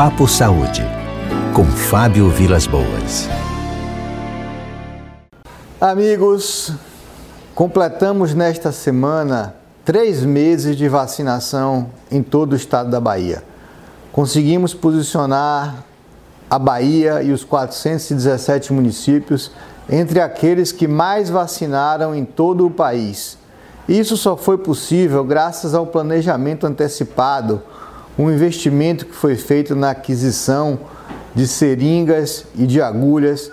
Papo Saúde, com Fábio Vilas Boas. Amigos, completamos nesta semana três meses de vacinação em todo o estado da Bahia. Conseguimos posicionar a Bahia e os 417 municípios entre aqueles que mais vacinaram em todo o país. Isso só foi possível graças ao planejamento antecipado, um investimento que foi feito na aquisição de seringas e de agulhas,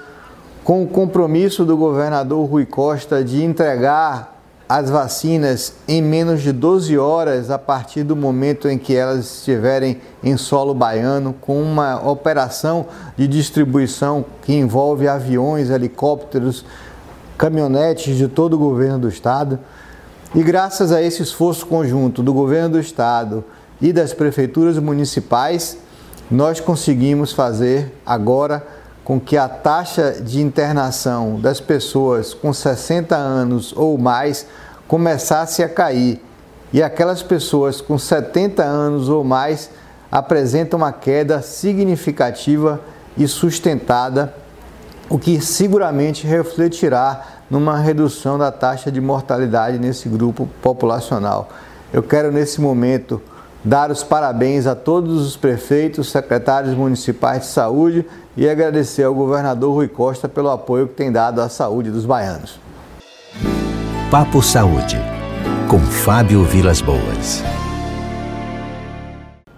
com o compromisso do governador Rui Costa de entregar as vacinas em menos de 12 horas a partir do momento em que elas estiverem em solo baiano, com uma operação de distribuição que envolve aviões, helicópteros, caminhonetes de todo o governo do estado. E graças a esse esforço conjunto do governo do estado e das prefeituras municipais, nós conseguimos fazer agora com que a taxa de internação das pessoas com 60 anos ou mais começasse a cair e aquelas pessoas com 70 anos ou mais apresentam uma queda significativa e sustentada, o que seguramente refletirá numa redução da taxa de mortalidade nesse grupo populacional. Eu quero nesse momento dar os parabéns a todos os prefeitos, secretários municipais de saúde e agradecer ao governador Rui Costa pelo apoio que tem dado à saúde dos baianos. Papo Saúde, com Fábio Vilas Boas.